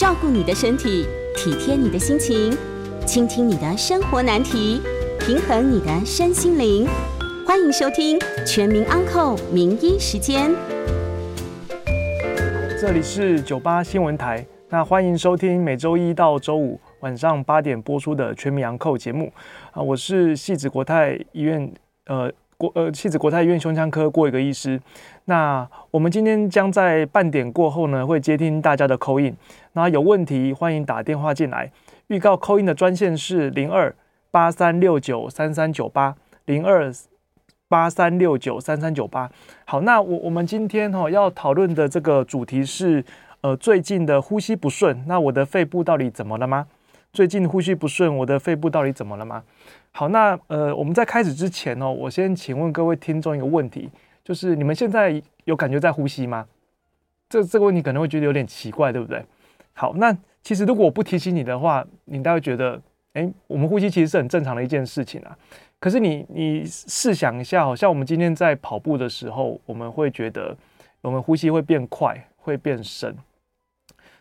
照顾你的身体，体贴你的心情，倾听你的生活难题，平衡你的身心灵。欢迎收听《全民安扣名医时间》。这里是九八新闻台，那欢迎收听每周一到周五晚上八点播出的《全民安扣》节目啊，我是汐止国泰医院呃。国呃，汐止国泰医院胸腔科郭伟革医师。那我们今天将在半点过后呢，会接听大家的 call in。那有问题欢迎打电话进来。预告 call in 的专线是零二八三六九三三九八零二八三六九三三九八。好，那我我们今天哈、哦、要讨论的这个主题是呃最近的呼吸不顺。那我的肺部到底怎么了吗？最近呼吸不顺，我的肺部到底怎么了吗？好，那呃，我们在开始之前呢、哦，我先请问各位听众一个问题，就是你们现在有感觉在呼吸吗？这这个问题可能会觉得有点奇怪，对不对？好，那其实如果我不提醒你的话，你大概觉得，诶，我们呼吸其实是很正常的一件事情啊。可是你你试想一下，好像我们今天在跑步的时候，我们会觉得我们呼吸会变快，会变深。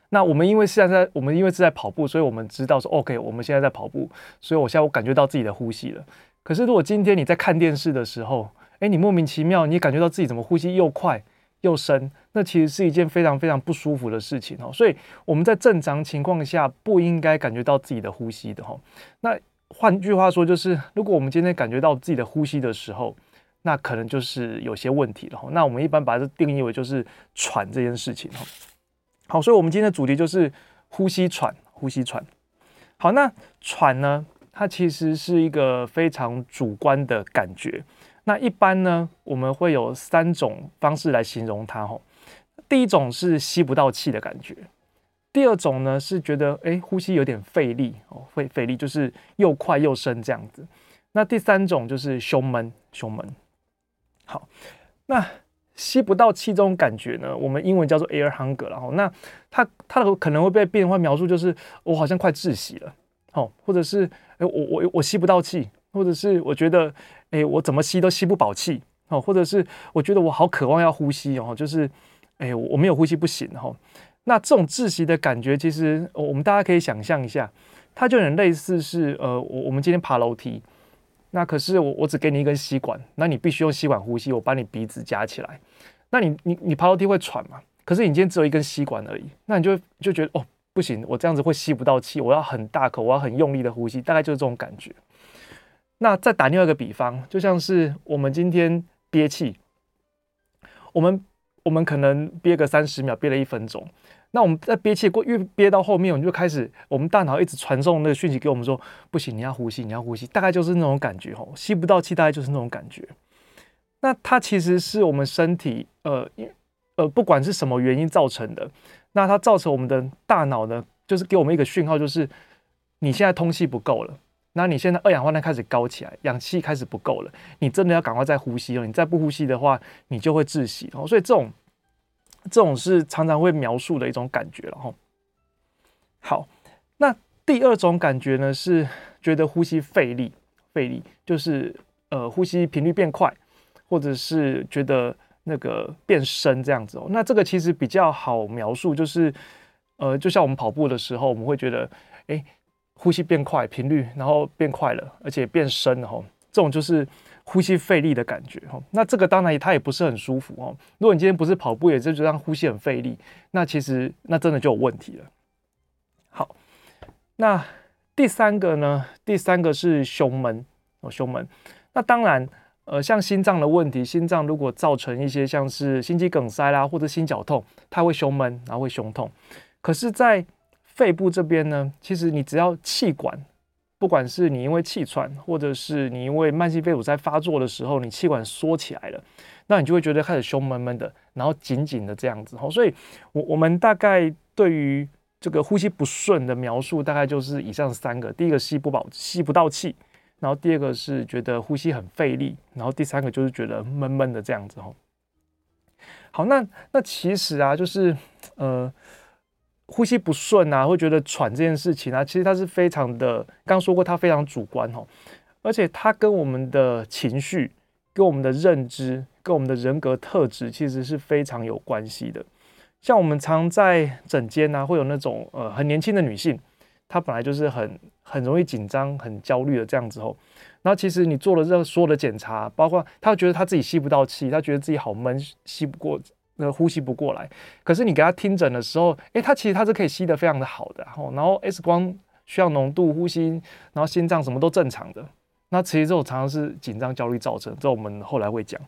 那我们因为现在我们因为是在跑步，所以我们知道说 OK，我们现在在跑步，所以我现在我感觉到自己的呼吸了。可是如果今天你在看电视的时候，诶，你莫名其妙，你感觉到自己怎么呼吸又快又深，那其实是一件非常非常不舒服的事情哦。所以我们在正常情况下不应该感觉到自己的呼吸的哈。那换句话说，就是如果我们今天感觉到自己的呼吸的时候，那可能就是有些问题了哈。那我们一般把它定义为就是喘这件事情哈。好，所以，我们今天的主题就是呼吸喘，呼吸喘。好，那喘呢，它其实是一个非常主观的感觉。那一般呢，我们会有三种方式来形容它。吼，第一种是吸不到气的感觉；第二种呢是觉得，诶，呼吸有点费力哦，费费力，就是又快又深这样子。那第三种就是胸闷，胸闷。好，那。吸不到气这种感觉呢，我们英文叫做 air hunger，然后那它它的可能会被变化描述就是我好像快窒息了，哦，或者是诶我我我吸不到气，或者是我觉得诶我怎么吸都吸不饱气，哦，或者是我觉得我好渴望要呼吸哦，就是诶我没有呼吸不行哈，那这种窒息的感觉其实我们大家可以想象一下，它就很类似是呃我我们今天爬楼梯。那可是我，我只给你一根吸管，那你必须用吸管呼吸。我把你鼻子夹起来，那你你你爬楼梯会喘嘛？可是你今天只有一根吸管而已，那你就就觉得哦不行，我这样子会吸不到气，我要很大口，我要很用力的呼吸，大概就是这种感觉。那再打另外一个比方，就像是我们今天憋气，我们我们可能憋个三十秒，憋了一分钟。那我们在憋气过，越憋到后面，我们就开始，我们大脑一直传送那个讯息给我们说，不行，你要呼吸，你要呼吸，大概就是那种感觉吼，吸不到气，大概就是那种感觉。那它其实是我们身体，呃，呃，不管是什么原因造成的，那它造成我们的大脑呢，就是给我们一个讯号，就是你现在通气不够了，那你现在二氧化碳开始高起来，氧气开始不够了，你真的要赶快再呼吸了，你再不呼吸的话，你就会窒息哦。所以这种。这种是常常会描述的一种感觉了哈。好，那第二种感觉呢，是觉得呼吸费力，费力就是呃呼吸频率变快，或者是觉得那个变深这样子哦。那这个其实比较好描述，就是呃就像我们跑步的时候，我们会觉得哎呼吸变快，频率然后变快了，而且变深了吼。这种就是。呼吸费力的感觉哈，那这个当然它也不是很舒服哦。如果你今天不是跑步，也是就让呼吸很费力，那其实那真的就有问题了。好，那第三个呢？第三个是胸闷哦，胸闷。那当然，呃，像心脏的问题，心脏如果造成一些像是心肌梗塞啦，或者心绞痛，它会胸闷，然后会胸痛。可是，在肺部这边呢，其实你只要气管。不管是你因为气喘，或者是你因为慢性肺堵塞发作的时候，你气管缩起来了，那你就会觉得开始胸闷闷的，然后紧紧的这样子。所以我我们大概对于这个呼吸不顺的描述，大概就是以上三个：第一个吸不饱，吸不到气；然后第二个是觉得呼吸很费力；然后第三个就是觉得闷闷的这样子。好，那那其实啊，就是呃，呼吸不顺啊，会觉得喘这件事情啊，其实它是非常的，刚说过它非常主观哦，而且它跟我们的情绪、跟我们的认知、跟我们的人格特质，其实是非常有关系的。像我们常在诊间啊，会有那种呃很年轻的女性，她本来就是很很容易紧张、很焦虑的这样子哦。然后其实你做了这所有的检查，包括她觉得她自己吸不到气，她觉得自己好闷，吸不过，那呼吸不过来。可是你给他听诊的时候，诶，他其实他是可以吸得非常的好的，然后然后 X 光需要浓度、呼吸，然后心脏什么都正常的。那其实这种常常是紧张焦虑造成，这我们后来会讲。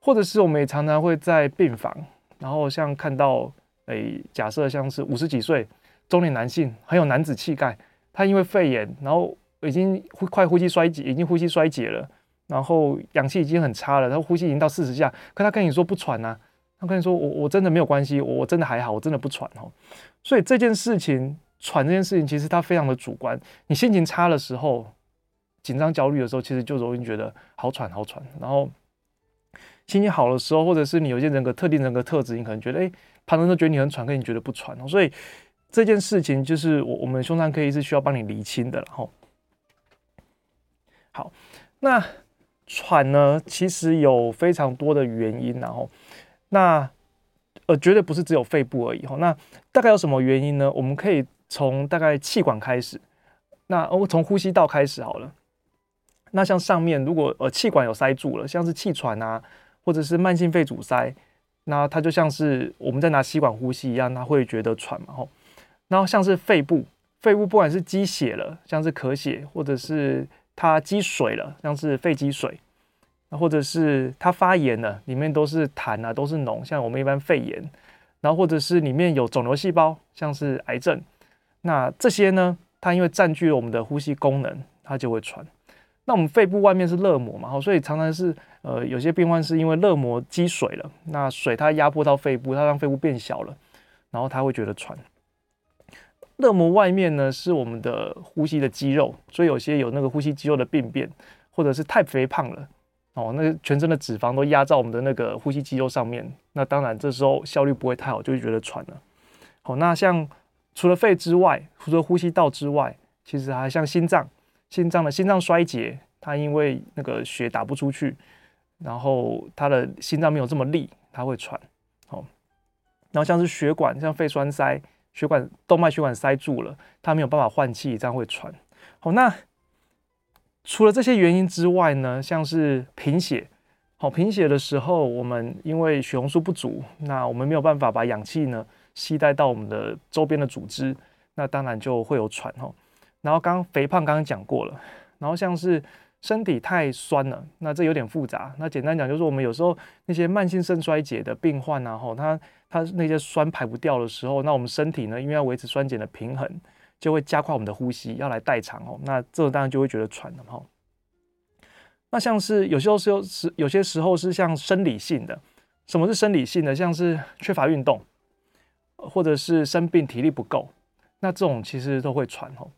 或者是我们也常常会在病房，然后像看到，诶，假设像是五十几岁中年男性，很有男子气概，他因为肺炎，然后。已经呼快呼吸衰竭，已经呼吸衰竭了，然后氧气已经很差了，他呼吸已经到四十下，可他跟你说不喘啊，他跟你说我我真的没有关系，我真的还好，我真的不喘哦。所以这件事情喘这件事情其实它非常的主观，你心情差的时候，紧张焦虑的时候，其实就容易觉得好喘好喘，然后心情好的时候，或者是你有些人格特定人格特质，你可能觉得哎，旁人都觉得你很喘，可你觉得不喘哦。所以这件事情就是我我们胸腔科医师需要帮你厘清的，然后。好，那喘呢，其实有非常多的原因，然后那呃，绝对不是只有肺部而已哈。那大概有什么原因呢？我们可以从大概气管开始，那我从呼吸道开始好了。那像上面如果呃气管有塞住了，像是气喘啊，或者是慢性肺阻塞，那它就像是我们在拿吸管呼吸一样，它会觉得喘嘛吼。然后像是肺部，肺部不管是积血了，像是咳血，或者是它积水了，像是肺积水，那或者是它发炎了，里面都是痰啊，都是脓，像我们一般肺炎，然后或者是里面有肿瘤细胞，像是癌症，那这些呢，它因为占据了我们的呼吸功能，它就会喘。那我们肺部外面是热膜嘛，所以常常是呃有些病患是因为热膜积水了，那水它压迫到肺部，它让肺部变小了，然后他会觉得喘。热膜外面呢是我们的呼吸的肌肉，所以有些有那个呼吸肌肉的病变，或者是太肥胖了哦，那全身的脂肪都压在我们的那个呼吸肌肉上面，那当然这时候效率不会太好，就会觉得喘了。好，那像除了肺之外，除了呼吸道之外，其实还像心脏，心脏的心脏衰竭，它因为那个血打不出去，然后它的心脏没有这么力，它会喘。好，然后像是血管，像肺栓塞。血管动脉血管塞住了，它没有办法换气，这样会喘。好，那除了这些原因之外呢，像是贫血，好，贫血的时候，我们因为血红素不足，那我们没有办法把氧气呢吸带到我们的周边的组织，那当然就会有喘吼。然后刚刚肥胖刚刚讲过了，然后像是。身体太酸了，那这有点复杂。那简单讲就是，我们有时候那些慢性肾衰竭的病患啊，吼，他他那些酸排不掉的时候，那我们身体呢，因为要维持酸碱的平衡，就会加快我们的呼吸，要来代偿哦。那这当然就会觉得喘了哈。那像是有些时候是有些时候是像生理性的，什么是生理性的？像是缺乏运动，或者是生病体力不够，那这种其实都会喘哦。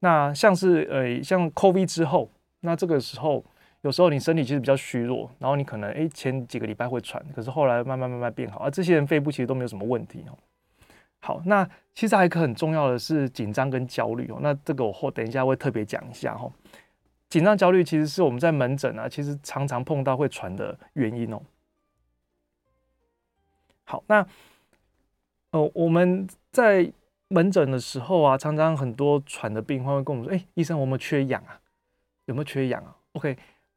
那像是呃像 COVID 之后。那这个时候，有时候你身体其实比较虚弱，然后你可能诶前几个礼拜会喘，可是后来慢慢慢慢变好，而这些人肺部其实都没有什么问题哦。好，那其实还一个很重要的是紧张跟焦虑哦。那这个我后等一下会特别讲一下哦。紧张焦虑其实是我们在门诊啊，其实常常碰到会喘的原因哦。好，那呃我们在门诊的时候啊，常常很多喘的病患会跟我们说：“哎，医生，我们缺氧啊。”有没有缺氧啊？OK，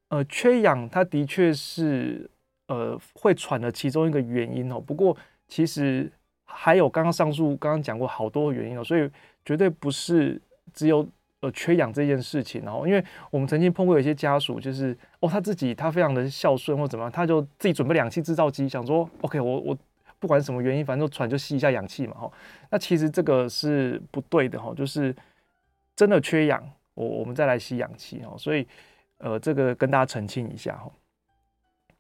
呃，缺氧它的确是呃会喘的其中一个原因哦。不过其实还有刚刚上述刚刚讲过好多原因哦，所以绝对不是只有呃缺氧这件事情哦。因为我们曾经碰过有一些家属，就是哦他自己他非常的孝顺或怎么样，他就自己准备氧气制造机，想说 OK 我我不管什么原因，反正就喘就吸一下氧气嘛哈。那其实这个是不对的哈，就是真的缺氧。我我们再来吸氧气哦，所以呃，这个跟大家澄清一下哈。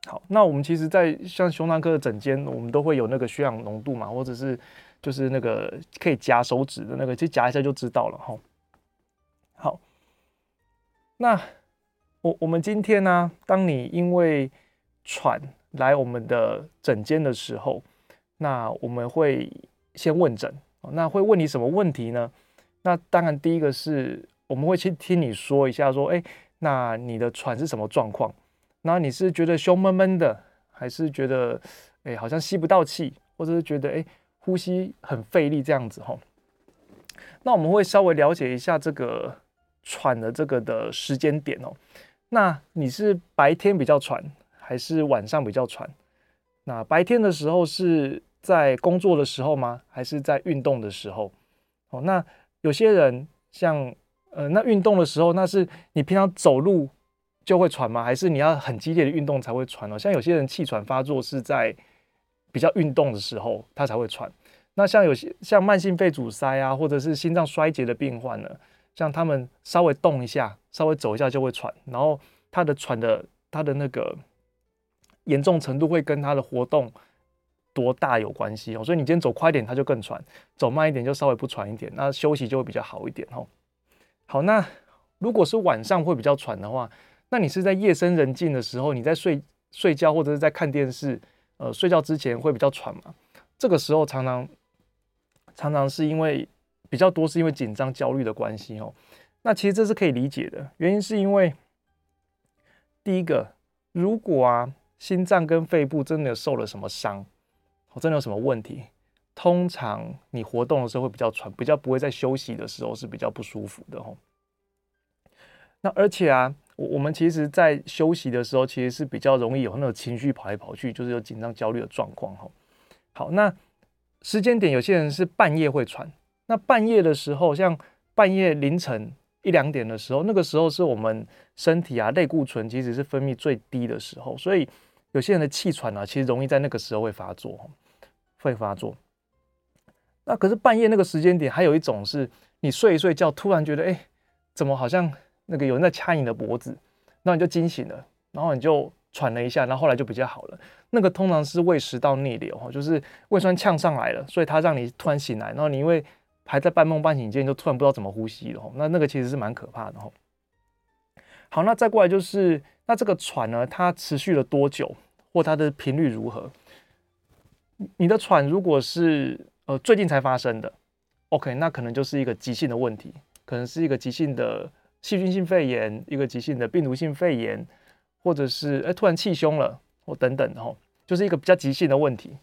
好，那我们其实，在像胸腔科的诊间，我们都会有那个血氧浓度嘛，或者是就是那个可以夹手指的那个，其实夹一下就知道了哈。好，那我我们今天呢、当你因为喘来我们的诊间的时候，那我们会先问诊，那会问你什么问题呢？那当然第一个是我们会去听你说一下，说，哎，那你的喘是什么状况？那你是觉得胸闷闷的，还是觉得哎好像吸不到气，或者是觉得哎呼吸很费力这样子哈？那我们会稍微了解一下这个喘的这个的时间点哦。那你是白天比较喘，还是晚上比较喘？那白天的时候是在工作的时候吗？还是在运动的时候？哦，那有些人像呃那运动的时候，那是你平常走路。就会喘吗？还是你要很激烈的运动才会喘哦？像有些人气喘发作是在比较运动的时候，他才会喘。那像有些像慢性肺阻塞啊，或者是心脏衰竭的病患呢，像他们稍微动一下，稍微走一下就会喘，然后他的喘的他的那个严重程度会跟他的活动多大有关系哦。所以你今天走快点，他就更喘；走慢一点就稍微不喘一点，那休息就会比较好一点哦。好，那如果是晚上会比较喘的话。那你是在夜深人静的时候，你在睡睡觉或者是在看电视，呃，睡觉之前会比较喘吗？这个时候常常常常是因为比较多是因为紧张焦虑的关系哦。那其实这是可以理解的，原因是因为第一个，如果啊心脏跟肺部真的受了什么伤，或真的有什么问题，通常你活动的时候会比较喘，比较不会在休息的时候是比较不舒服的哦。那而且啊。我我们其实，在休息的时候，其实是比较容易有那种情绪跑来跑去，就是有紧张、焦虑的状况哈。好，那时间点，有些人是半夜会喘。那半夜的时候，像半夜凌晨一两点的时候，那个时候是我们身体啊类固醇其实是分泌最低的时候，所以有些人的气喘啊，其实容易在那个时候会发作，会发作。那可是半夜那个时间点，还有一种是你睡一睡觉，突然觉得，哎，怎么好像？那个有人在掐你的脖子，那你就惊醒了，然后你就喘了一下，然后后来就比较好了。那个通常是胃食道逆流哈，就是胃酸呛上来了，所以它让你突然醒来，然后你因为还在半梦半醒间，就突然不知道怎么呼吸了。那那个其实是蛮可怕的哈。好，那再过来就是那这个喘呢，它持续了多久，或它的频率如何？你的喘如果是呃最近才发生的，OK，那可能就是一个急性的问题，可能是一个急性的。细菌性肺炎，一个急性的病毒性肺炎，或者是哎突然气胸了，或等等的，就是一个比较急性的问题。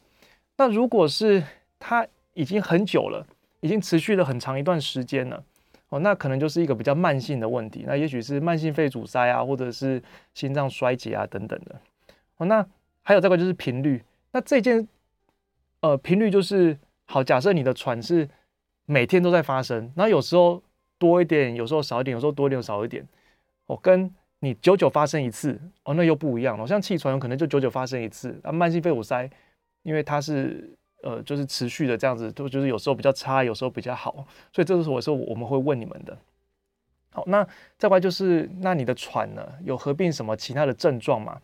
那如果是它已经很久了，已经持续了很长一段时间了，哦，那可能就是一个比较慢性的问题。那也许是慢性肺阻塞啊，或者是心脏衰竭啊等等的。哦，那还有这个就是频率。那这件呃频率就是好，假设你的喘是每天都在发生，那有时候。多一点，有时候少一点，有时候多一点，少一点。哦，跟你久久发生一次，哦，那又不一样了。像气喘有可能就久久发生一次，啊，慢性肺阻塞，因为它是呃，就是持续的这样子，就就是有时候比较差，有时候比较好。所以这是我说我们会问你们的。好，那再过来就是，那你的喘呢，有合并什么其他的症状吗？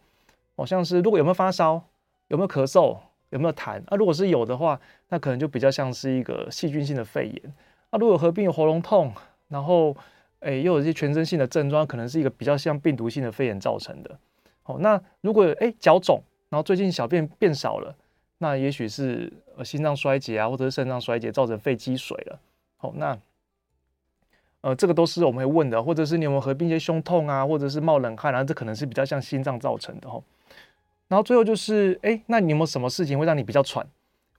好像是如果有没有发烧，有没有咳嗽，有没有痰？啊，如果是有的话，那可能就比较像是一个细菌性的肺炎。啊，如果合并喉咙痛。然后，诶、又有一些全身性的症状，可能是一个比较像病毒性的肺炎造成的。哦，那如果诶脚肿，然后最近小便变少了，那也许是呃心脏衰竭啊，或者是肾脏衰竭造成肺积水了。好，那呃这个都是我们会问的，或者是你有没有合并一些胸痛啊，或者是冒冷汗啊，这可能是比较像心脏造成的哈。然后最后就是，诶，那你有没有什么事情会让你比较喘，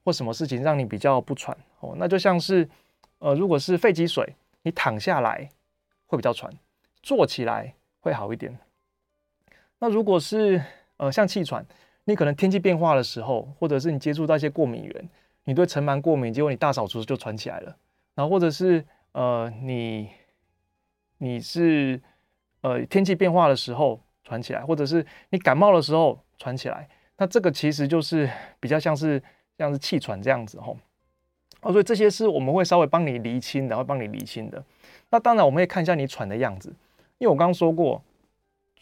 或什么事情让你比较不喘？哦，那就像是呃如果是肺积水。你躺下来会比较喘，坐起来会好一点。那如果是呃像气喘，你可能天气变化的时候，或者是你接触到一些过敏源，你对尘螨过敏，结果你大扫除就喘起来了。然后或者是呃你你是呃天气变化的时候喘起来，或者是你感冒的时候喘起来，那这个其实就是比较像是像是气喘这样子吼。哦，所以这些是我们会稍微帮你厘清的，会帮你厘清的。那当然，我们也看一下你喘的样子，因为我刚刚说过，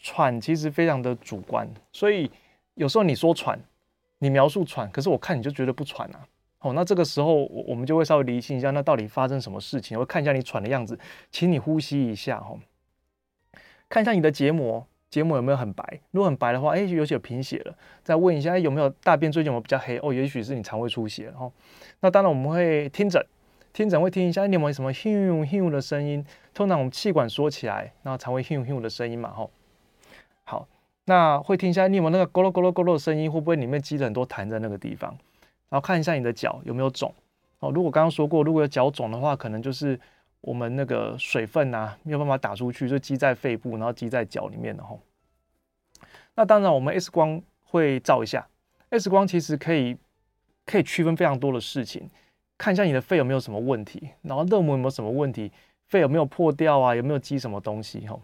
喘其实非常的主观，所以有时候你说喘，你描述喘，可是我看你就觉得不喘啊。哦，那这个时候我我们就会稍微厘清一下，那到底发生什么事情？我会看一下你喘的样子，请你呼吸一下哈，看一下你的结膜，结膜有没有很白？如果很白的话，哎，有些贫血了。再问一下，哎，有没有大便最近有没有比较黑？哦，也许是你肠胃出血了哦。那当然我们会听诊，听诊会听一下，你有没有什么咻咻的声音？通常我们气管缩起来，然后才会咻咻的声音嘛，吼。好，那会听一下，你有没有那个咕噜咕噜咕噜的声音？会不会里面积了很多痰在那个地方？然后看一下你的脚有没有肿哦。如果刚刚说过，如果有脚肿的话，可能就是我们那个水分啊没有办法打出去，就积在肺部，然后积在脚里面的吼。那当然，我们 X 光会照一下，X 光其实可以可以区分非常多的事情，看一下你的肺有没有什么问题，然后肋膜有没有什么问题，肺有没有破掉啊，有没有积什么东西吼。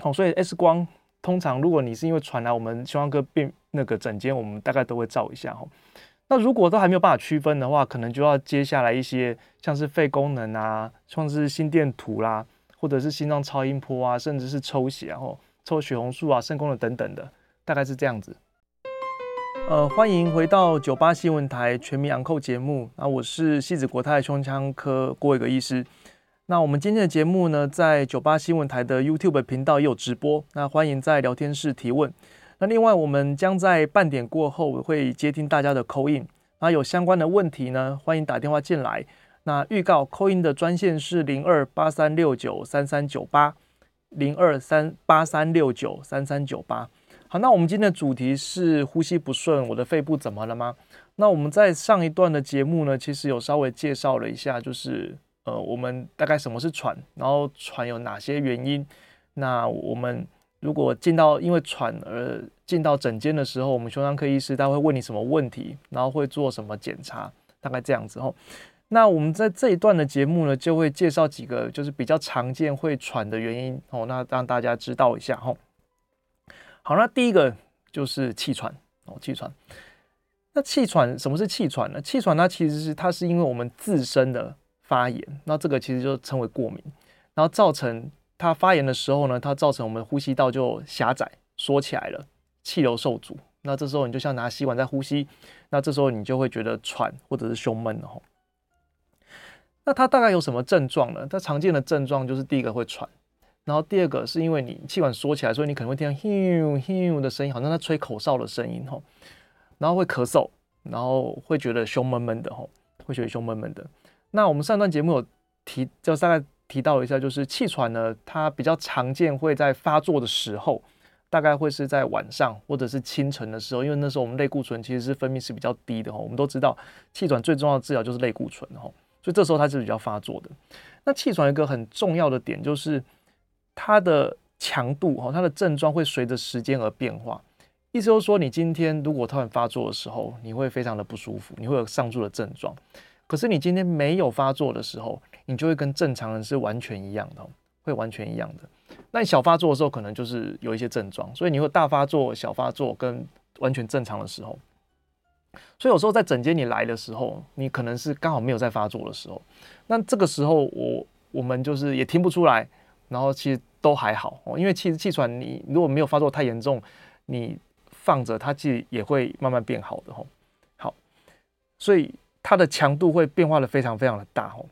好，所以 X 光通常如果你是因为传来我们胸腔科病。那个诊间我们大概都会照一下哈，那如果都还没有办法区分的话，可能就要接下来一些像是肺功能啊，像是心电图啦，或者是心脏超音波啊，甚至是抽血然后抽血红素啊、肾功能等等的，大概是这样子。呃，欢迎回到九八新闻台全民昂扣节目，那我是汐止国泰胸腔科郭伟革医师。那我们今天的节目呢，在九八新闻台的 YouTube 频道也有直播，那欢迎在聊天室提问。那另外，我们将在半点过后会接听大家的 call in，那有相关的问题呢，欢迎打电话进来。那预告 call in 的专线是零二八三六九三三九八零二三八三六九三三九八。好，那我们今天的主题是呼吸不顺，我的肺部怎么了吗？那我们在上一段的节目呢，其实有稍微介绍了一下，就是呃，我们大概什么是喘，然后喘有哪些原因。那我们。如果进到因为喘而进到诊间的时候，我们胸腔科医师他会问你什么问题，然后会做什么检查，大概这样子吼。那我们在这一段的节目呢，就会介绍几个就是比较常见会喘的原因哦，那让大家知道一下吼。好，那第一个就是气喘哦，气喘。那气喘什么是气喘呢？气喘它其实是它是因为我们自身的发炎，那这个其实就称为过敏，然后造成。它发炎的时候呢，它造成我们呼吸道就狭窄缩起来了，气流受阻。那这时候你就像拿吸管在呼吸，那这时候你就会觉得喘或者是胸闷的吼。那它大概有什么症状呢？它常见的症状就是第一个会喘，然后第二个是因为你气管缩起来，所以你可能会听到咻咻的声音，好像在吹口哨的声音吼。然后会咳嗽，然后会觉得胸闷闷的吼，会觉得胸闷闷的。那我们上段节目有提，就大概。提到一下，就是气喘呢，它比较常见会在发作的时候，大概会是在晚上或者是清晨的时候，因为那时候我们类固醇其实是分泌是比较低的哈。我们都知道气喘最重要的治疗就是类固醇哈，所以这时候它是比较发作的。那气喘一个很重要的点就是它的强度哈，它的症状会随着时间而变化。意思就是说，你今天如果突然发作的时候，你会非常的不舒服，你会有上述的症状。可是你今天没有发作的时候，你就会跟正常人是完全一样的，会完全一样的。那你小发作的时候，可能就是有一些症状，所以你会大发作、小发作跟完全正常的时候。所以有时候在诊间你来的时候，你可能是刚好没有在发作的时候。那这个时候我我们就是也听不出来，然后其实都还好哦，因为其实气喘你如果没有发作太严重，你放着它其实也会慢慢变好的吼。好，所以。它的强度会变化的非常非常的大吼。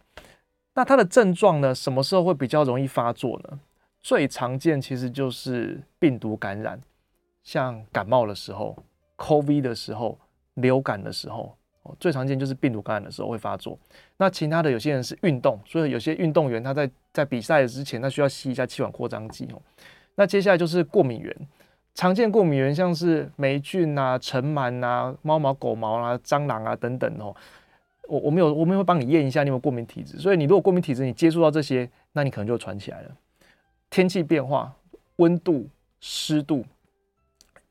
那它的症状呢？什么时候会比较容易发作呢？最常见其实就是病毒感染，像感冒的时候、COVID 的时候、流感的时候，最常见就是病毒感染的时候会发作。那其他的有些人是运动，所以有些运动员他在在比赛之前，他需要吸一下气管扩张剂哦。那接下来就是过敏源。常见过敏源像是霉菌啊、尘螨啊、猫毛、狗毛啊、蟑螂啊等等哦。我我们有我们会帮你验一下你有没有过敏体质，所以你如果过敏体质，你接触到这些，那你可能就传起来了。天气变化、温度、湿度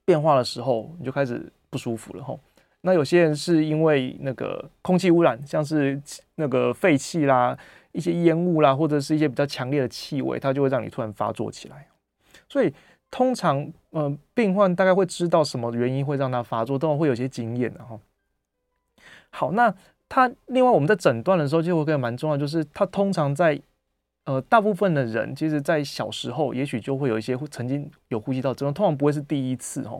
变化的时候，你就开始不舒服了吼。那有些人是因为那个空气污染，像是那个废气啦、一些烟雾啦，或者是一些比较强烈的气味，它就会让你突然发作起来。所以通常，嗯、呃，病患大概会知道什么原因会让他发作，都会有些经验的哈。好，那。它另外，我们在诊断的时候就会更蛮重要，就是它通常在呃大部分的人，其实在小时候也许就会有一些曾经有呼吸道症状，通常不会是第一次哦。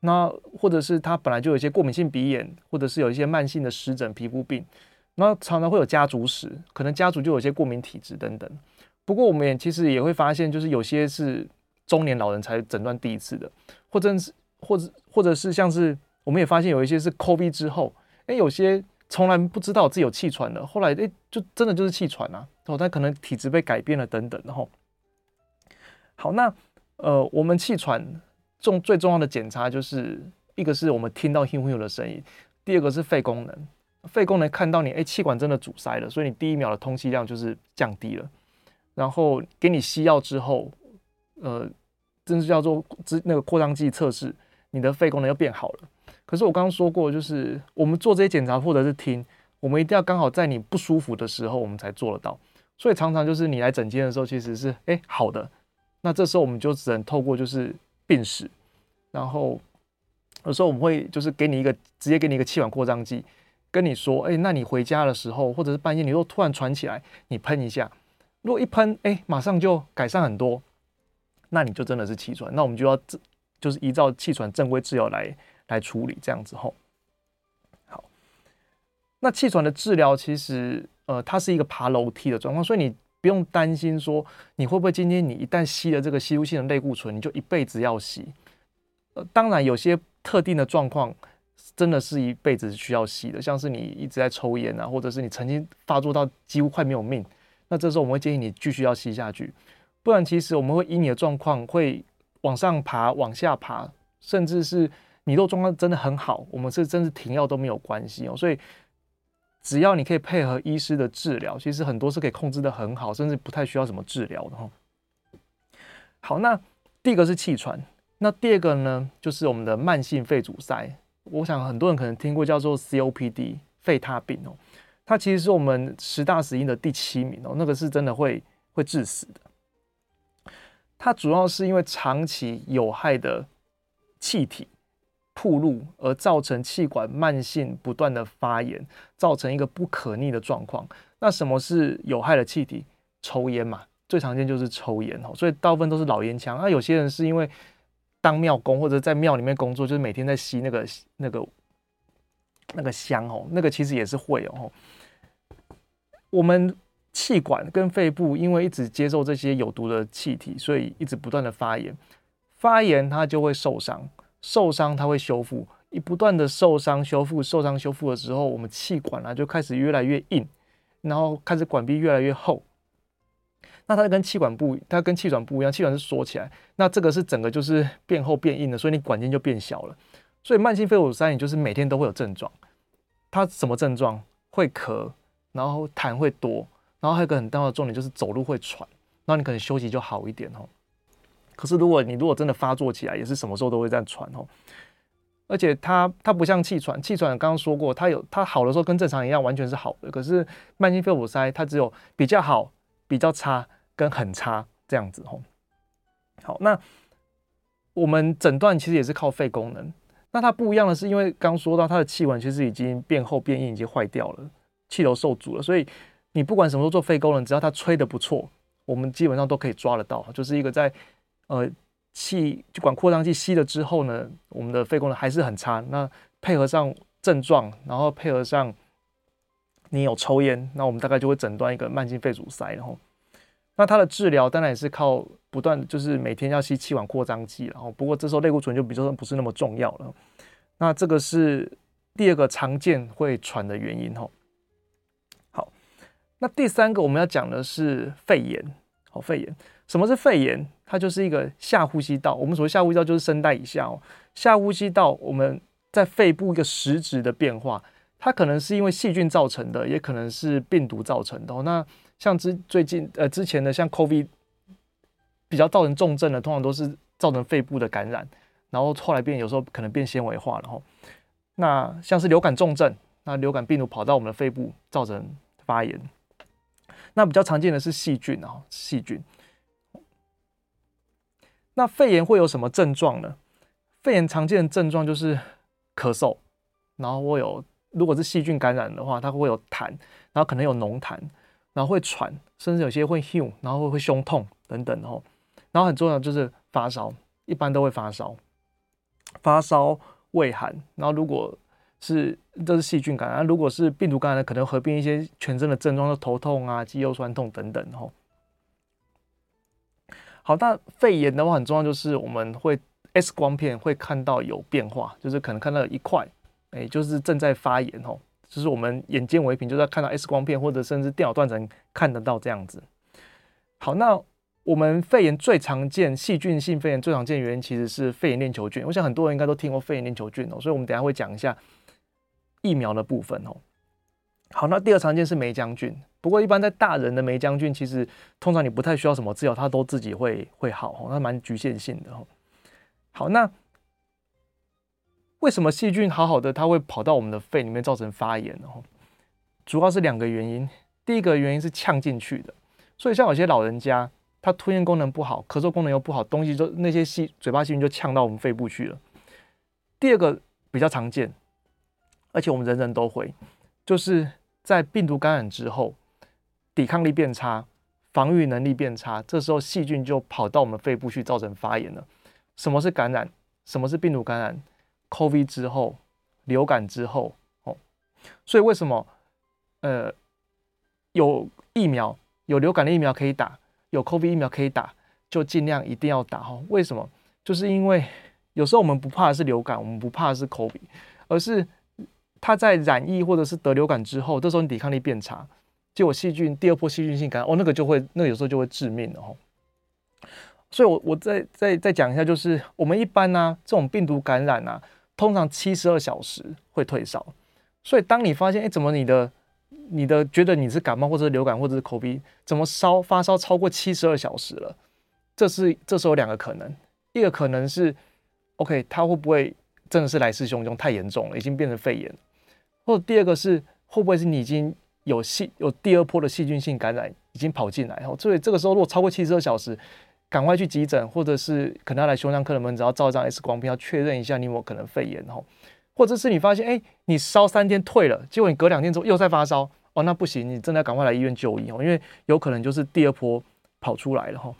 那或者是他本来就有一些过敏性鼻炎，或者是有一些慢性的湿疹皮肤病，那常常会有家族史，可能家族就有一些过敏体质等等。不过我们也其实也会发现，就是有些是中年老人才诊断第一次的，或者是或者或者是像是我们也发现有一些是 COVID 之后，哎，有些从来不知道自己有气喘的，后来哎就真的就是气喘啊，哦，他可能体质被改变了等等，然后好，那呃我们气喘。重最重要的检查就是一个是我们听到“呼呼”的声音，第二个是肺功能。肺功能看到你哎气管真的阻塞了，所以你第一秒的通气量就是降低了。然后给你吸药之后，呃，真是叫做那个扩张剂测试，你的肺功能又变好了。可是我刚刚说过，就是我们做这些检查或者是听，我们一定要刚好在你不舒服的时候，我们才做得到。所以常常就是你来诊间的时候，其实是哎好的，那这时候我们就只能透过就是。病史，然后有时候我们会就是给你一个直接给你一个气管扩张剂，跟你说，哎，那你回家的时候或者是半夜，你又突然喘起来，你喷一下，如果一喷，哎，马上就改善很多，那你就真的是气喘，那我们就要就是依照气喘正规治疗来来处理这样子吼。好，那气喘的治疗其实呃它是一个爬楼梯的状况，所以你。不用担心说你会不会今天你一旦吸了这个吸入性的类固醇，你就一辈子要吸。呃，当然有些特定的状况真的是一辈子需要吸的，像是你一直在抽烟啊，或者是你曾经发作到几乎快没有命，那这时候我们会建议你继续要吸下去。不然其实我们会以你的状况会往上爬、往下爬，甚至是你若状况真的很好，我们是真是停药都没有关系哦。所以。只要你可以配合医师的治疗，其实很多是可以控制的很好，甚至不太需要什么治疗的哈。好，那第一个是气喘，那第二个呢，就是我们的慢性肺阻塞。我想很多人可能听过叫做 COPD 肺塌病哦，它其实是我们十大死因的第七名哦，那个是真的会会致死的。它主要是因为长期有害的气体。暴露而造成气管慢性不断的发炎，造成一个不可逆的状况。那什么是有害的气体？抽烟嘛，最常见就是抽烟哦。所以大部分都是老烟枪。那有些人是因为当庙工或者在庙里面工作，就是每天在吸那个那个那个香哦，那个其实也是会哦。我们气管跟肺部因为一直接受这些有毒的气体，所以一直不断的发炎，发炎它就会受伤。受伤它会修复，一不断的受伤修复，受伤修复的时候，我们气管啊就开始越来越硬，然后开始管壁越来越厚。那它跟气管不，它跟气管不一样，气管是缩起来，那这个是整个就是变厚变硬的，所以你管径就变小了。所以慢性肺阻塞，你就是每天都会有症状。它什么症状？会咳，然后痰会多，然后还有一个很重要的重点就是走路会喘，然后你可能休息就好一点哦。可是，如果你如果真的发作起来，也是什么时候都会这样喘哦。而且它它不像气喘，气喘刚刚说过，它有它好的时候跟正常一样，完全是好的。可是慢性肺阻塞，它只有比较好、比较差跟很差这样子哦。好，那我们诊断其实也是靠肺功能。那它不一样的是，因为刚说到它的气管其实已经变厚变硬，已经坏掉了，气流受阻了，所以你不管什么时候做肺功能，只要它吹得不错，我们基本上都可以抓得到，就是一个在。呃，气就管扩张剂吸了之后呢，我们的肺功能还是很差。那配合上症状，然后配合上你有抽烟，那我们大概就会诊断一个慢性肺阻塞。然后，那它的治疗当然也是靠不断，就是每天要吸气管扩张剂。然后，不过这时候类固醇就比较不是那么重要了。那这个是第二个常见会喘的原因。吼，好，那第三个我们要讲的是肺炎。好，肺炎，什么是肺炎？它就是一个下呼吸道，我们所谓下呼吸道就是声带以下哦。下呼吸道我们在肺部一个实质的变化，它可能是因为细菌造成的，也可能是病毒造成的。那像之最近呃之前的像 COVID 比较造成重症的，通常都是造成肺部的感染，然后后来变有时候可能变纤维化了哈。那像是流感重症，那流感病毒跑到我们的肺部造成发炎。那比较常见的是细菌啊，细菌。那肺炎会有什么症状呢？肺炎常见的症状就是咳嗽，然后会有，如果是细菌感染的话，它会有痰，然后可能有浓痰，然后会喘，甚至有些会胸，然后会胸痛等等哦。然后很重要就是发烧，一般都会发烧。发烧、畏寒，然后如果是这是细菌感染，如果是病毒感染，可能合并一些全身的症状，就头痛啊、肌肉酸痛等等吼。好，那肺炎的话很重要，就是我们会 X 光片会看到有变化，就是可能看到一块，哎，就是正在发炎哦，就是我们眼见为凭，就是要看到 X 光片或者甚至电脑断层看得到这样子。好，那我们肺炎最常见细菌性肺炎最常见的原因其实是肺炎链球菌，我想很多人应该都听过肺炎链球菌哦，所以我们等下会讲一下疫苗的部分哦。好，那第二常见是霉浆菌。不过，一般在大人的霉浆菌，其实通常你不太需要什么治疗，它都自己会会好，那蛮局限性的。好，那为什么细菌好好的，它会跑到我们的肺里面造成发炎呢？主要是两个原因。第一个原因是呛进去的，所以像有些老人家，他吞咽功能不好，咳嗽功能又不好，东西就那些细嘴巴细菌就呛到我们肺部去了。第二个比较常见，而且我们人人都会，就是在病毒感染之后。抵抗力变差，防御能力变差，这时候细菌就跑到我们肺部去，造成发炎了。什么是感染？什么是病毒感染？COVID 之后，流感之后，哦，所以为什么呃有疫苗，有流感的疫苗可以打，有 COVID 疫苗可以打，就尽量一定要打哈。为什么？就是因为有时候我们不怕的是流感，我们不怕的是 COVID，而是它在染疫或者是得流感之后，这时候你抵抗力变差。结果细菌第二波细菌性感染，哦，那个就会，那个有时候就会致命的哦。所以我，我再再再讲一下，就是我们一般呢、这种病毒感染啊，通常七十二小时会退烧。所以，当你发现，哎，怎么你的你的觉得你是感冒或者流感或者是口鼻怎么烧发烧超过七十二小时了？这是这是有两个可能，一个可能是，OK，它会不会真的是来势汹汹，太严重了，已经变成肺炎？或者第二个是，会不会是你已经有细有第二波的细菌性感染已经跑进来，然后所以这个时候如果超过七十二小时，赶快去急诊，或者是可能要来胸腔科的门诊，要照一张 X 光片，要确认一下你有没有可能肺炎哈，或者是你发现哎，你烧三天退了，结果你隔两天之后又在发烧哦，那不行，你真的要赶快来医院就医哦，因为有可能就是第二波跑出来了哈。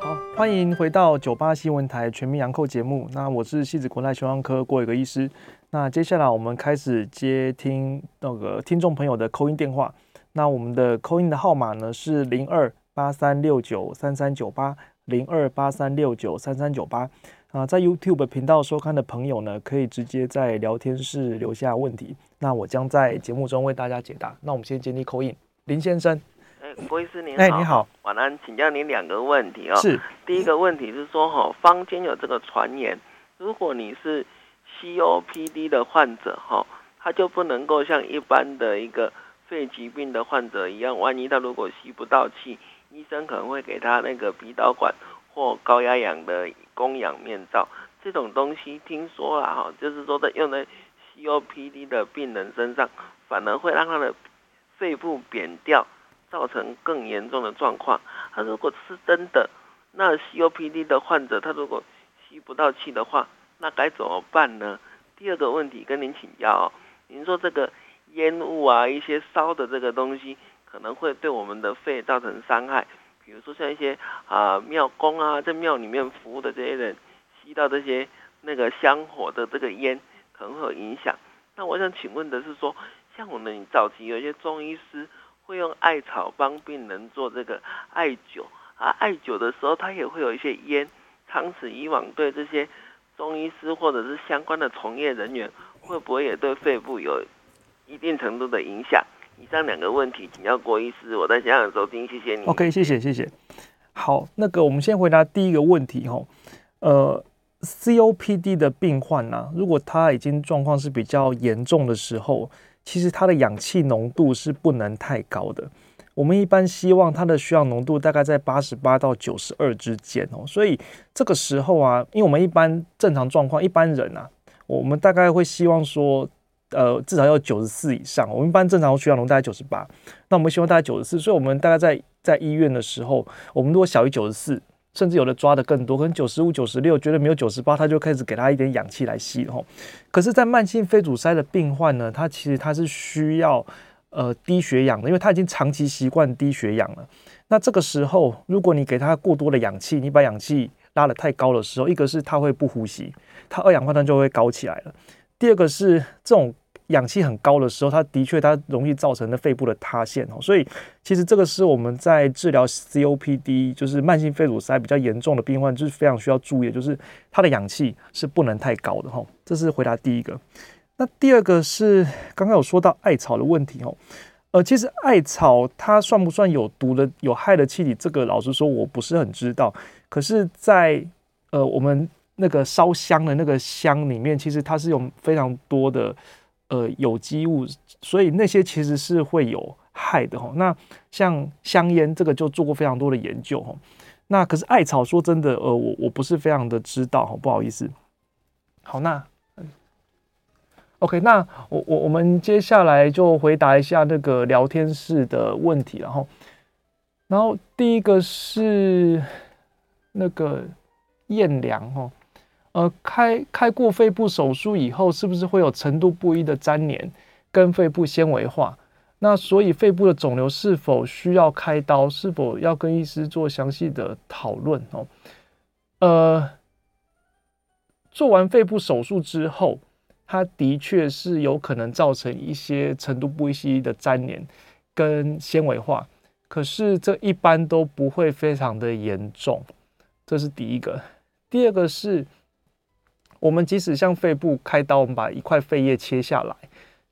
好，欢迎回到九八新闻台全民养扣节目，那我是汐止国泰胸腔科郭伟格医师。那接下来我们开始接听那个听众朋友的 call in 电话。那我们的 call in 的号码呢是零二八三六九三三九八零二八三六九三三九八啊，在 YouTube 频道收看的朋友呢，可以直接在聊天室留下问题，那我将在节目中为大家解答。那我们先接听 call in，林先生。哎，郭医师您好。哎，你好。晚安，请教您两个问题哦。是。第一个问题是说哈，坊间有这个传言，如果你是 COPD 的患者哈，他就不能够像一般的一个肺疾病的患者一样，万一他如果吸不到气，医生可能会给他那个鼻导管或高压氧的供氧面罩。这种东西听说了哈，就是说在用在 COPD 的病人身上，反而会让他的肺部扁掉，造成更严重的状况。他如果是真的，那 COPD 的患者他如果吸不到气的话，那该怎么办呢？第二个问题跟您请教哦，您说这个烟雾啊，一些烧的这个东西，可能会对我们的肺造成伤害。比如说像一些啊庙公啊，在庙里面服务的这些人，吸到这些那个香火的这个烟，可能会有影响。那我想请问的是说，像我们早期有一些中医师会用艾草帮病人做这个艾灸啊，艾灸的时候它也会有一些烟，长此以往对这些。中医师或者是相关的从业人员，会不会也对肺部有一定程度的影响？以上两个问题，请教郭医师。我在现场收听，谢谢你。OK，谢谢谢谢。好，那个我们先回答第一个问题哈。呃，COPD 的病患呢、啊，如果他已经状况是比较严重的时候，其实他的氧气浓度是不能太高的。我们一般希望它的需要浓度大概在八十八到九十二之间哦，所以这个时候啊，因为我们一般正常状况，一般人啊，我们大概会希望说，呃，至少要九十四以上。我们一般正常需要浓度大概九十八，那我们希望大概九十四，所以我们大概在在医院的时候，我们如果小于九十四，甚至有的抓的更多，可能九十五、九十六，觉得没有九十八，他就开始给他一点氧气来吸哦。可是，在慢性肺阻塞的病患呢，他其实他是需要。呃，低血氧的，因为他已经长期习惯低血氧了。那这个时候，如果你给他过多的氧气，你把氧气拉得太高的时候，一个是它会不呼吸，它二氧化碳就会高起来了。第二个是这种氧气很高的时候，它的确它容易造成的肺部的塌陷哦。所以其实这个是我们在治疗 COPD，就是慢性肺阻塞比较严重的病患，就是非常需要注意的，就是它的氧气是不能太高的哈。这是回答第一个。那第二个是刚刚有说到艾草的问题哦。呃，其实艾草它算不算有毒的、有害的气体？这个老实说我不是很知道。可是在，呃我们那个烧香的那个香里面，其实它是有非常多的呃有机物，所以那些其实是会有害的哈。那像香烟这个就做过非常多的研究哈。那可是艾草说真的，呃，我我不是非常的知道哈，不好意思。好，那。OK，那我我我们接下来就回答一下那个聊天室的问题，然后，然后第一个是那个燕良哦，呃，开开过肺部手术以后，是不是会有程度不一的粘连跟肺部纤维化？那所以肺部的肿瘤是否需要开刀？是否要跟医师做详细的讨论？哦，呃，做完肺部手术之后。它的确是有可能造成一些程度不一的粘连跟纤维化，可是这一般都不会非常的严重，这是第一个。第二个是，我们即使像肺部开刀，我们把一块肺叶切下来，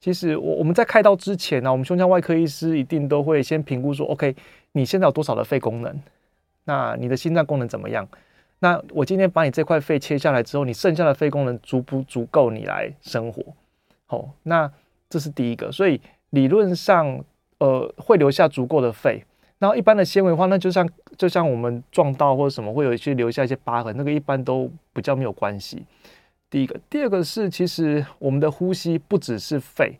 其实我我们在开刀之前呢，我们胸腔外科医师一定都会先评估说，OK，你现在有多少的肺功能？那你的心脏功能怎么样？那我今天把你这块肺切下来之后，你剩下的肺功能足不足够你来生活？好，那这是第一个，所以理论上，呃，会留下足够的肺。然后一般的纤维化，那就像就像我们撞到或者什么，会有一些留下一些疤痕，那个一般都比较没有关系。第一个，第二个是，其实我们的呼吸不只是肺，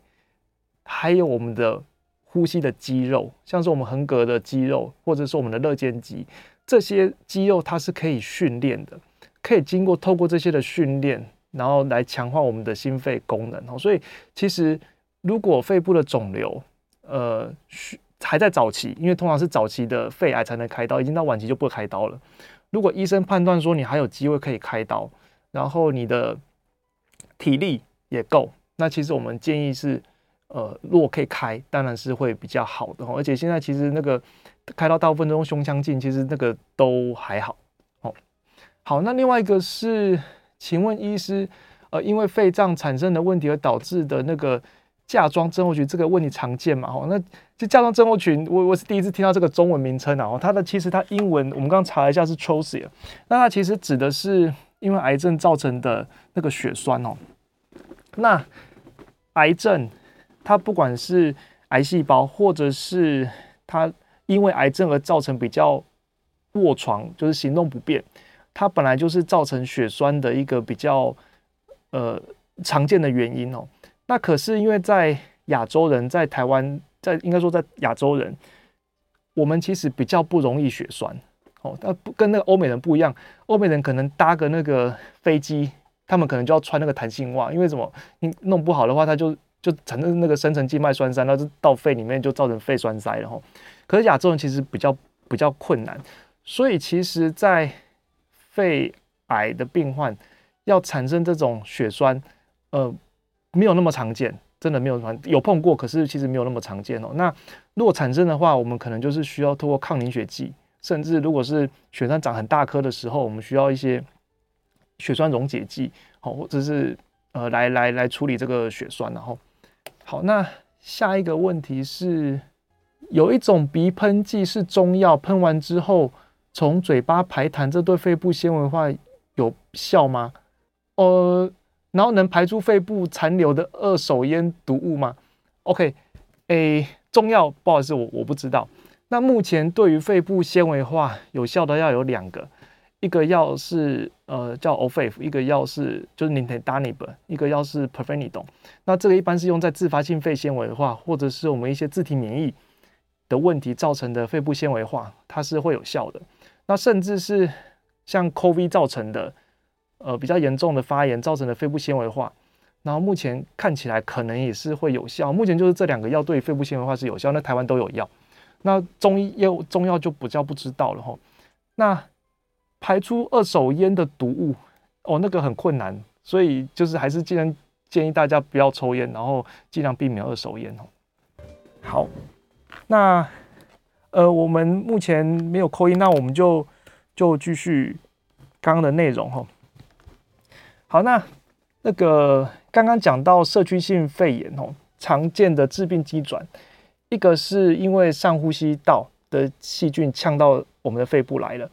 还有我们的呼吸的肌肉，像是我们横膈的肌肉，或者是我们的肋间肌。这些肌肉它是可以训练的，可以经过透过这些的训练，然后来强化我们的心肺功能哦。所以其实如果肺部的肿瘤，呃，还在早期，因为通常是早期的肺癌才能开刀，已经到晚期就不开刀了。如果医生判断说你还有机会可以开刀，然后你的体力也够，那其实我们建议是，呃，如果可以开，当然是会比较好的哦。而且现在其实那个。开到大部分都用胸腔镜，其实那个都还好。哦，好，那另外一个是，请问医师，呃，因为肺脏产生的问题而导致的那个甲状症候群，这个问题常见嘛？哦，那这甲状症候群，我我是第一次听到这个中文名称啊。哦，它的其实它英文我们刚刚查了一下是 Trosia，那它其实指的是因为癌症造成的那个血栓哦。那癌症它不管是癌细胞或者是它。因为癌症而造成比较卧床，就是行动不便，它本来就是造成血栓的一个比较呃常见的原因哦。那可是因为在亚洲人，在台湾，在应该说在亚洲人，我们其实比较不容易血栓哦。那不跟那个欧美人不一样，欧美人可能搭个那个飞机，他们可能就要穿那个弹性袜，因为什么？你弄不好的话，他就就产生那个深层静脉栓塞，那就到肺里面就造成肺栓塞了哈。可是亚洲人其实比较比较困难，所以其实，在肺癌的病患要产生这种血栓，呃，没有那么常见，真的没有有碰过，可是其实没有那么常见哦。那如果产生的话，我们可能就是需要透过抗凝血剂，甚至如果是血栓长很大颗的时候，我们需要一些血栓溶解剂，好，或者是呃来来来处理这个血栓。然后，好，那下一个问题是。有一种鼻喷剂是中药，喷完之后从嘴巴排痰，这对肺部纤维化有效吗？呃，然后能排出肺部残留的二手烟毒物吗？OK，诶，中药不好意思，我我不知道。那目前对于肺部纤维化有效的药有两个，一个药是呃叫 Ofev，一个药是就是 Nintedanib，一个药是 Pirfenidone。那这个一般是用在自发性肺纤维化，或者是我们一些自体免疫。的问题造成的肺部纤维化，它是会有效的。那甚至是像 COVID 造成的，呃，比较严重的发炎造成的肺部纤维化，然后目前看起来可能也是会有效。目前就是这两个药对肺部纤维化是有效，那台湾都有药。那中医药中药就比较不知道了哈。那排出二手烟的毒物，哦，那个很困难，所以就是还是尽量建议大家不要抽烟，然后尽量避免二手烟哦。好，那呃，我们目前没有扣音那我们就就继续刚刚的内容哈。好，那那个刚刚讲到社区性肺炎哦，常见的致病机转，一个是因为上呼吸道的细菌呛到我们的肺部来了，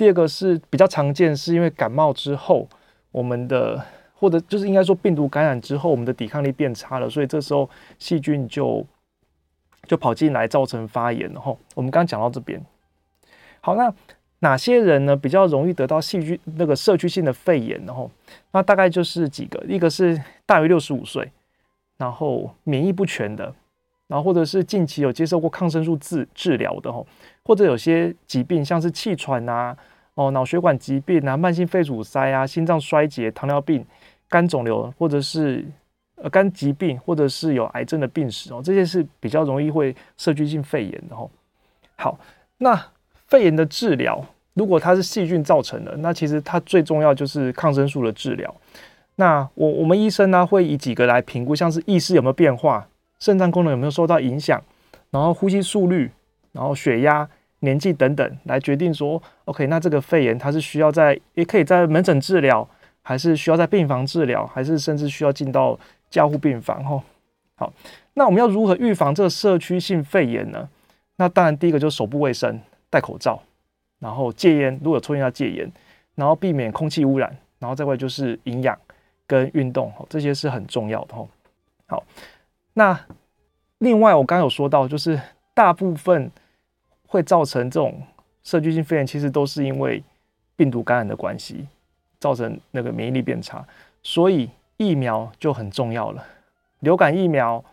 第二个是比较常见，是因为感冒之后，我们的或者就是应该说病毒感染之后，我们的抵抗力变差了，所以这时候细菌就就跑进来造成发炎了哈。我们刚讲到这边，好，那。哪些人呢，比较容易得到细菌那个社区性的肺炎？然后，那大概就是几个，一个是大于六十五岁，然后免疫不全的，然后或者是近期有接受过抗生素治治疗的，吼或者有些疾病像是气喘啊，哦，脑血管疾病啊，慢性肺阻塞啊，心脏衰竭、糖尿病、肝肿瘤，或者是呃肝疾病，或者是有癌症的病史哦，这些是比较容易会社区性肺炎的哦。好，那。肺炎的治疗，如果它是细菌造成的，那其实它最重要就是抗生素的治疗。那我我们医生呢会以几个来评估，像是意识有没有变化，肾脏功能有没有受到影响，然后呼吸速率，然后血压、年纪等等，来决定说，OK，那这个肺炎它是需要在也可以在门诊治疗，还是需要在病房治疗，还是甚至需要进到加护病房？吼，好，那我们要如何预防这个社区性肺炎呢？那当然第一个就是手部卫生。戴口罩，然后戒烟，如果有抽烟要戒烟，然后避免空气污染，然后再外就是营养跟运动，这些是很重要的。好，那另外我刚刚有说到，就是大部分会造成这种社区性肺炎，其实都是因为病毒感染的关系，造成那个免疫力变差，所以疫苗就很重要了。流感疫苗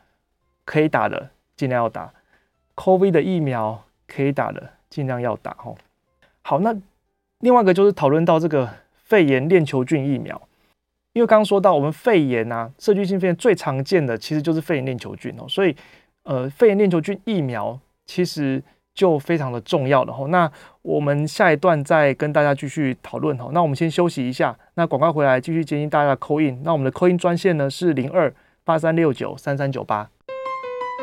可以打的尽量要打，COVID 的疫苗可以打的。尽量要打哦。好，那另外一个就是讨论到这个肺炎链球菌疫苗，因为刚刚说到我们肺炎啊，社区性肺炎最常见的其实就是肺炎链球菌哦，所以呃，肺炎链球菌疫苗其实就非常的重要了哦。那我们下一段再跟大家继续讨论哦。那我们先休息一下，那广告回来继续接听大家 call in。那我们的 call in 专线呢是零二八三六九三三九八。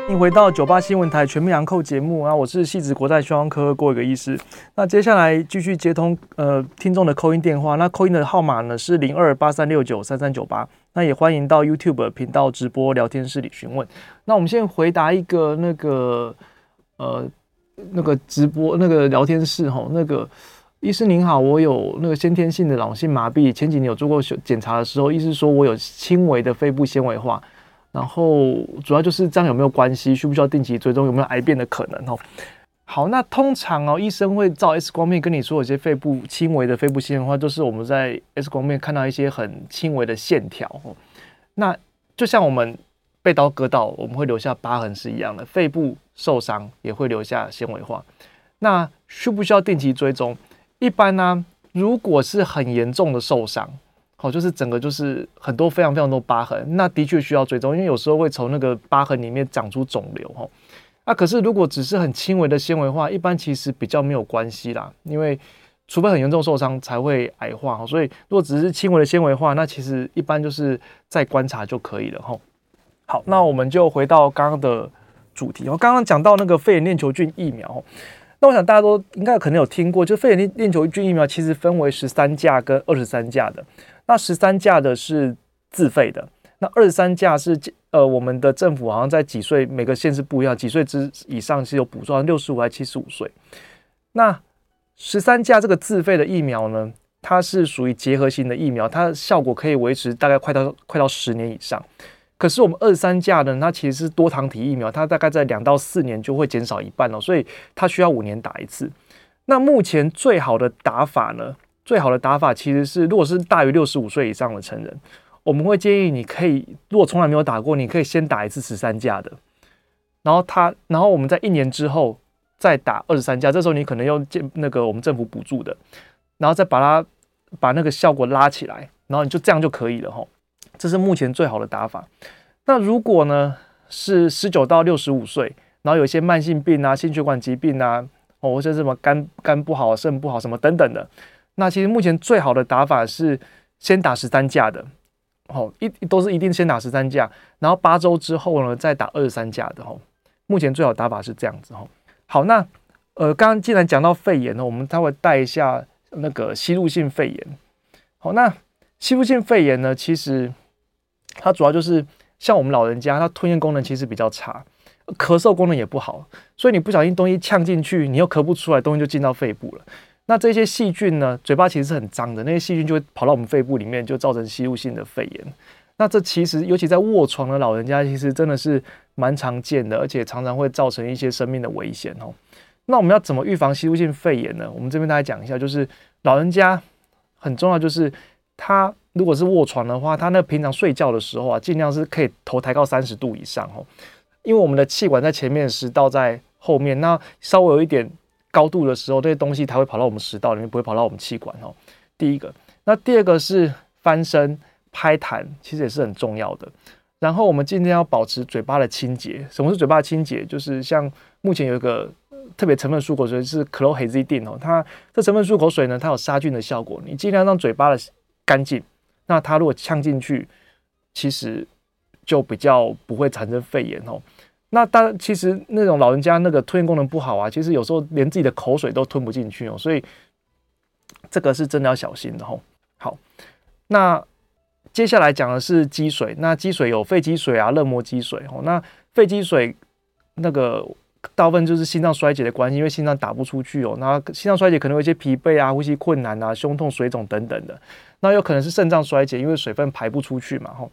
欢迎回到九八新闻台全民昂扣节目啊，我是汐止国泰胸科郭伟革医师。那接下来继续接通呃听众的 call in 电话，那 call in 的号码呢是零二八三六九三三九八。那也欢迎到 YouTube 频道直播聊天室里询问。那我们先回答一个那个呃那个直播那个聊天室哈，那个医师您好，我有那个先天性的脑性麻痹，前几年有做过检查的时候，医师说我有轻微的肺部纤维化。然后主要就是这样有没有关系？需不需要定期追踪？有没有癌变的可能？哦，好，那通常哦，医生会照 X 光片跟你说，有些肺部轻微的肺部纤维化，就是我们在 X 光片看到一些很轻微的线条哦。那就像我们被刀割到，我们会留下疤痕是一样的，肺部受伤也会留下纤维化。那需不需要定期追踪？一般呢、如果是很严重的受伤。好，就是整个就是很多非常非常多疤痕，那的确需要追踪，因为有时候会从那个疤痕里面长出肿瘤哈。那可是如果只是很轻微的纤维化，一般其实比较没有关系啦，因为除非很严重受伤才会癌化。所以如果只是轻微的纤维化，那其实一般就是再观察就可以了哈。好，那我们就回到刚刚的主题，我刚刚讲到那个肺炎链球菌疫苗，那我想大家都应该可能有听过，就肺炎链球菌疫苗其实分为十三价跟二十三价的。那十三价的是自费的，那二十三价是呃，我们的政府好像在几岁，每个县是不一样，几岁之以上是有补助，六十五还七十五岁？那十三价这个自费的疫苗呢，它是属于结合型的疫苗，它的效果可以维持大概快到快到十年以上。可是我们二三价呢，它其实是多糖体疫苗，它大概在两到四年就会减少一半哦，所以它需要五年打一次。那目前最好的打法呢？最好的打法其实是，如果是大于六十五岁以上的成人，我们会建议你可以，如果从来没有打过，你可以先打一次十三价的，然后他，然后我们在一年之后再打二十三价，这时候你可能要建那个我们政府补助的，然后再把它把那个效果拉起来，然后你就这样就可以了吼，这是目前最好的打法。那如果呢是十九到六十五岁，然后有一些慢性病啊、心血管疾病啊，哦或者什么肝肝不好、肾不好什么等等的。那其实目前最好的打法是先打十三价的，哦，一都是一定先打十三价，然后八周之后呢再打二十三价的，哦，目前最好打法是这样子，哦，好，那呃，刚刚既然讲到肺炎呢，我们稍微带一下那个吸入性肺炎，好，那吸入性肺炎呢，其实它主要就是像我们老人家，它吞咽功能其实比较差。咳嗽功能也不好，所以你不小心东西呛进去，你又咳不出来，东西就进到肺部了。那这些细菌呢，嘴巴其实是很脏的，那些细菌就会跑到我们肺部里面，就造成吸入性的肺炎。那这其实尤其在卧床的老人家，其实真的是蛮常见的，而且常常会造成一些生命的危险哦。那我们要怎么预防吸入性肺炎呢？我们这边大家讲一下，就是老人家很重要，就是他如果是卧床的话，他那平常睡觉的时候啊，尽量是可以头抬高三十度以上哦。因为我们的气管在前面，食道在后面，那稍微有一点高度的时候，这些东西才会跑到我们食道里面，不会跑到我们气管哦。第一个，那第二个是翻身、拍痰，其实也是很重要的。然后我们尽量要保持嘴巴的清洁。什么是嘴巴的清洁？就是像目前有一个特别成分漱口水是 chlorhexidine 哦，它这成分漱口水呢，它有杀菌的效果。你尽量让嘴巴的干净，那它如果呛进去，其实就比较不会产生肺炎哦。那当，其实那种老人家那个吞咽功能不好啊，其实有时候连自己的口水都吞不进去哦，所以这个是真的要小心的哦。好，那接下来讲的是积水，那积水有肺积水啊、热膜积水哦。那肺积水那个大部分就是心脏衰竭的关系，因为心脏打不出去哦。那心脏衰竭可能有一些疲惫啊、呼吸困难啊、胸痛、水肿等等的。那有可能是肾脏衰竭，因为水分排不出去嘛吼。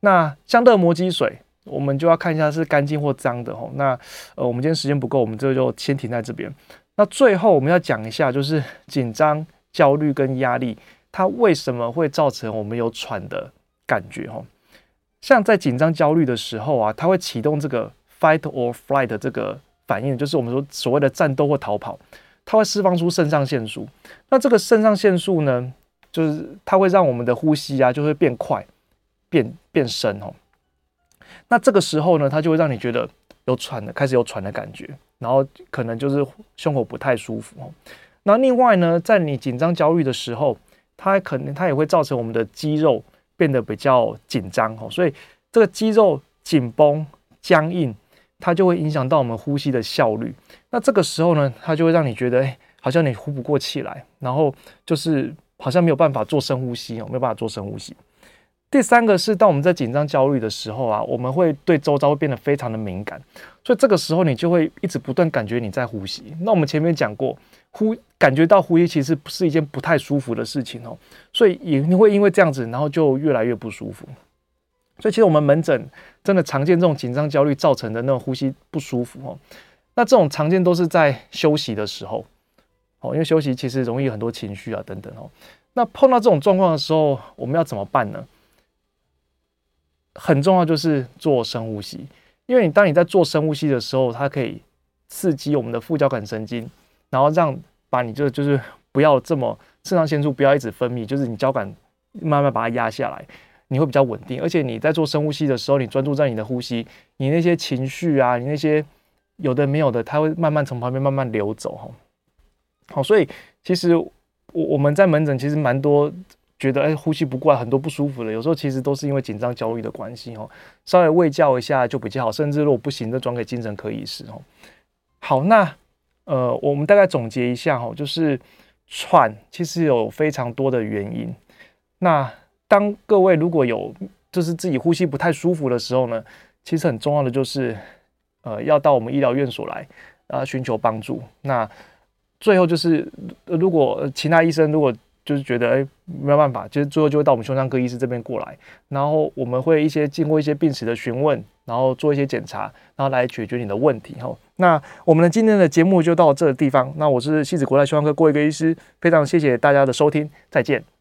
那像肋膜积水。我们就要看一下是干净或脏的吼。那呃，我们今天时间不够，我们这就先停在这边。那最后我们要讲一下，就是紧张、焦虑跟压力，它为什么会造成我们有喘的感觉吼？像在紧张、焦虑的时候啊，它会启动这个 fight or flight 这个反应，就是我们说所谓的战斗或逃跑，它会释放出肾上腺素。那这个肾上腺素呢，就是它会让我们的呼吸啊，就会变快、变变深哦。那这个时候呢，它就会让你觉得有喘的，开始有喘的感觉，然后可能就是胸口不太舒服哦。那另外呢，在你紧张焦虑的时候，它可能它也会造成我们的肌肉变得比较紧张哦，所以这个肌肉紧绷僵硬，它就会影响到我们呼吸的效率。那这个时候呢，它就会让你觉得，哎，好像你呼不过气来，然后就是好像没有办法做深呼吸哦，没有办法做深呼吸。第三个是，当我们在紧张焦虑的时候啊，我们会对周遭会变得非常的敏感，所以这个时候你就会一直不断感觉你在呼吸。那我们前面讲过，呼感觉到呼吸其实不是一件不太舒服的事情哦，所以也会因为这样子，然后就越来越不舒服。所以其实我们门诊真的常见这种紧张焦虑造成的那种呼吸不舒服哦。那这种常见都是在休息的时候哦，因为休息其实容易很多情绪啊等等哦。那碰到这种状况的时候，我们要怎么办呢？很重要就是做深呼吸，因为你当你在做深呼吸的时候，它可以刺激我们的副交感神经，然后让把你就就是不要这么肾上腺素不要一直分泌，就是你交感慢慢把它压下来，你会比较稳定。而且你在做深呼吸的时候，你专注在你的呼吸，你那些情绪啊，你那些有的没有的，它会慢慢从旁边慢慢流走哈。好，所以其实我我们在门诊其实蛮多。觉得哎，呼吸不过来，很多不舒服的，有时候其实都是因为紧张、焦虑的关系哦。稍微卫教一下就比较好，甚至如果不行，就转给精神科医师哦。好，那呃，我们大概总结一下哈，就是喘其实有非常多的原因。那当各位如果有就是自己呼吸不太舒服的时候呢，其实很重要的就是呃，要到我们医疗院所来啊，寻求帮助。那最后就是如果其他医生如果就是觉得哎、没有办法，其实最后就会到我们胸腔科医师这边过来，然后我们会一些经过一些病史的询问，然后做一些检查，然后来解决你的问题。哈，那我们的今天的节目就到这个地方。那我是西子国泰胸腔科郭一格医师，非常谢谢大家的收听，再见。